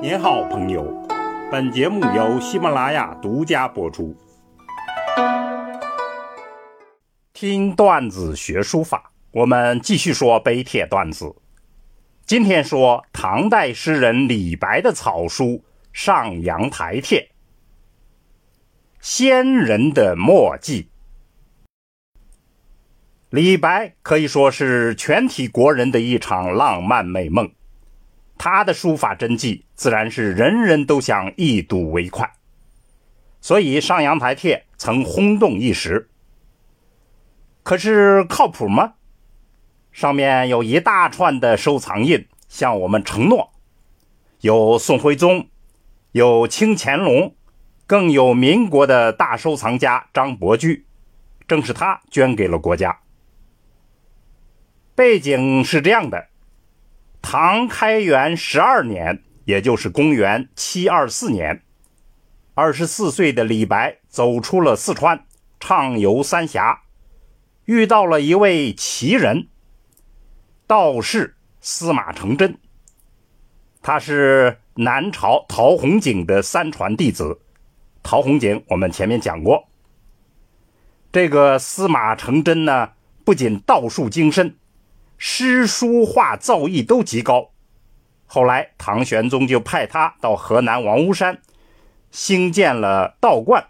您好，朋友。本节目由喜马拉雅独家播出。听段子学书法，我们继续说碑帖段子。今天说唐代诗人李白的草书《上阳台帖》。先人的墨迹。李白可以说是全体国人的一场浪漫美梦。他的书法真迹自然是人人都想一睹为快，所以《上阳台帖》曾轰动一时。可是靠谱吗？上面有一大串的收藏印，向我们承诺，有宋徽宗，有清乾隆，更有民国的大收藏家张伯驹，正是他捐给了国家。背景是这样的。唐开元十二年，也就是公元七二四年，二十四岁的李白走出了四川，畅游三峡，遇到了一位奇人——道士司马承祯。他是南朝陶弘景的三传弟子。陶弘景我们前面讲过，这个司马承祯呢，不仅道术精深。诗书画造诣都极高，后来唐玄宗就派他到河南王屋山兴建了道观，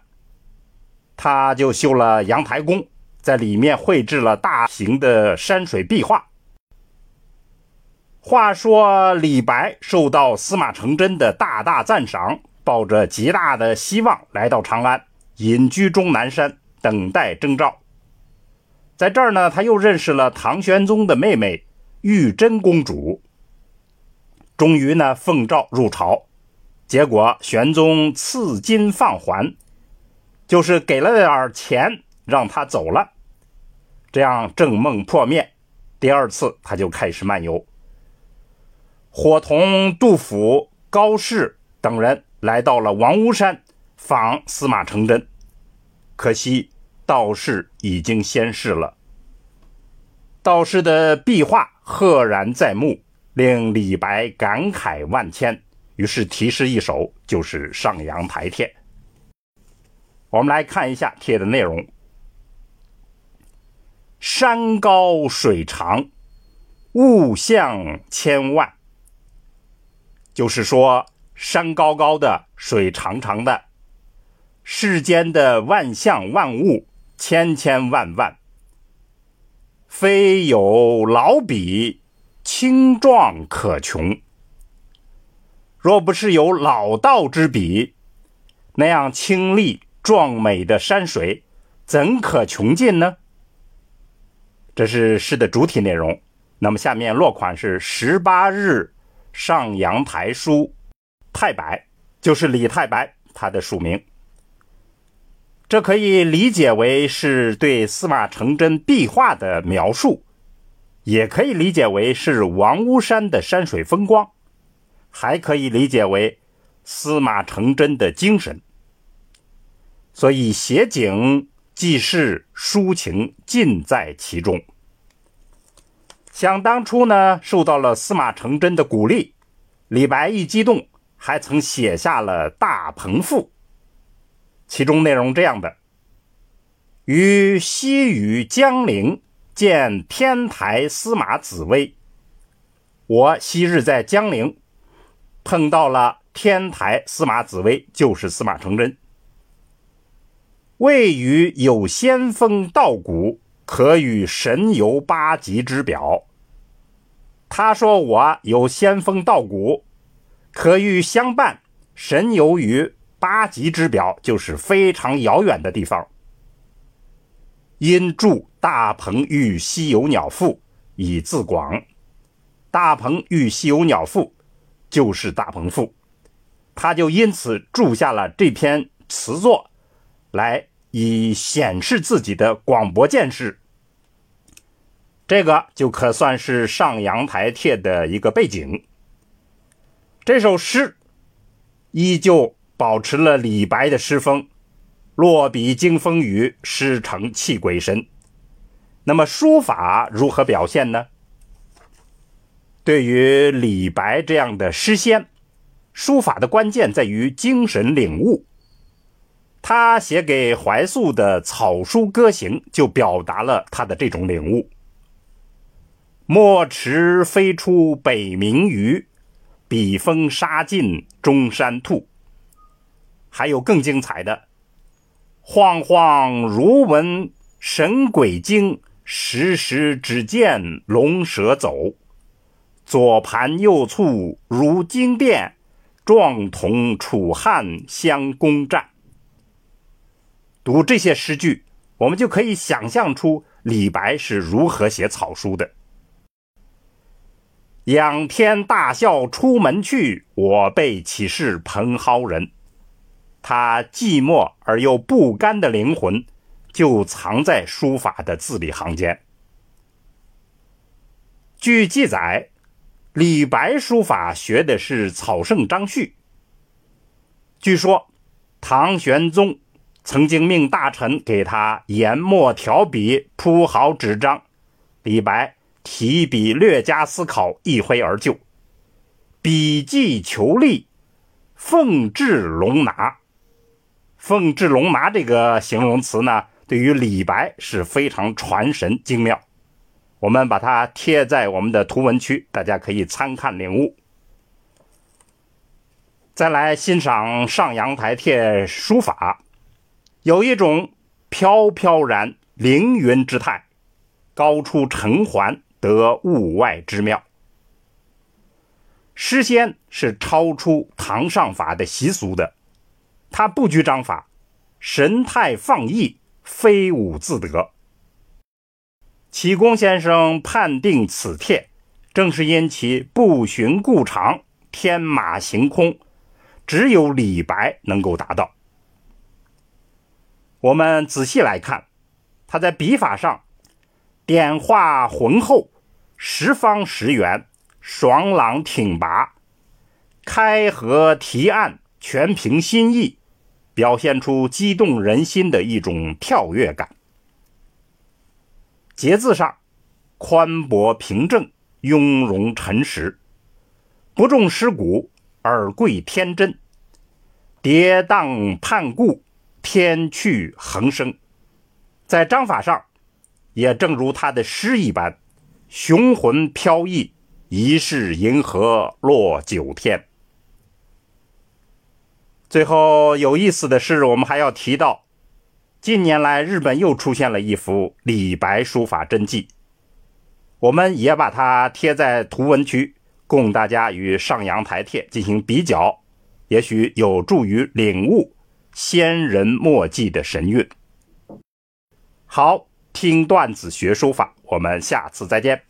他就修了阳台宫，在里面绘制了大型的山水壁画。话说李白受到司马承祯的大大赞赏，抱着极大的希望来到长安，隐居终南山，等待征召。在这儿呢，他又认识了唐玄宗的妹妹玉真公主。终于呢，奉诏入朝，结果玄宗赐金放还，就是给了点钱让他走了。这样正梦破灭，第二次他就开始漫游，伙同杜甫、高适等人来到了王屋山访司马承祯，可惜。道士已经仙逝了。道士的壁画赫然在目，令李白感慨万千。于是题诗一首，就是《上阳台帖》。我们来看一下帖的内容：山高水长，物象千万。就是说，山高高的，水长长的，世间的万象万物。千千万万，非有老笔清壮可穷。若不是有老道之笔，那样清丽壮美的山水，怎可穷尽呢？这是诗的主体内容。那么下面落款是十八日上阳台书太白，就是李太白他的署名。这可以理解为是对司马承祯壁画的描述，也可以理解为是王屋山的山水风光，还可以理解为司马承祯的精神。所以写景、记事、抒情尽在其中。想当初呢，受到了司马承祯的鼓励，李白一激动，还曾写下了《大鹏赋》。其中内容这样的：于西与江陵见天台司马紫薇。我昔日在江陵碰到了天台司马紫薇，就是司马承祯。谓与有仙风道骨，可与神游八极之表。他说我有仙风道骨，可与相伴神游于。八极之表就是非常遥远的地方。因著《大鹏遇西游鸟赋》以自广，《大鹏遇西游鸟赋》就是《大鹏赋》，他就因此著下了这篇词作，来以显示自己的广博见识。这个就可算是上阳台帖的一个背景。这首诗依旧。保持了李白的诗风，落笔惊风雨，诗成泣鬼神。那么书法如何表现呢？对于李白这样的诗仙，书法的关键在于精神领悟。他写给怀素的草书歌行，就表达了他的这种领悟。墨池飞出北冥鱼，笔锋杀尽中山兔。还有更精彩的：晃晃如闻神鬼惊，时时只见龙蛇走。左盘右簇如惊变，状同楚汉相攻战。读这些诗句，我们就可以想象出李白是如何写草书的。仰天大笑出门去，我辈岂是蓬蒿人？他寂寞而又不甘的灵魂，就藏在书法的字里行间。据记载，李白书法学的是草圣张旭。据说，唐玄宗。曾经命大臣给他研墨调笔铺好纸张，李白提笔略加思考，一挥而就，笔迹遒丽，凤至龙拿。凤至龙麻这个形容词呢，对于李白是非常传神精妙。我们把它贴在我们的图文区，大家可以参看领悟。再来欣赏上阳台帖书法。有一种飘飘然凌云之态，高出尘寰，得物外之妙。诗仙是超出堂上法的习俗的，他不拘章法，神态放逸，飞舞自得。启功先生判定此帖，正是因其不循故常，天马行空，只有李白能够达到。我们仔细来看，他在笔法上点画浑厚，十方十圆，爽朗挺拔，开合提暗，全凭心意，表现出激动人心的一种跳跃感。节字上宽博平正，雍容沉实，不重诗古，而贵天真，跌宕盼顾。天趣横生，在章法上，也正如他的诗一般，雄浑飘逸，疑是银河落九天。最后有意思的是，我们还要提到，近年来日本又出现了一幅李白书法真迹，我们也把它贴在图文区，供大家与上阳台帖进行比较，也许有助于领悟。先人墨迹的神韵。好，听段子学书法，我们下次再见。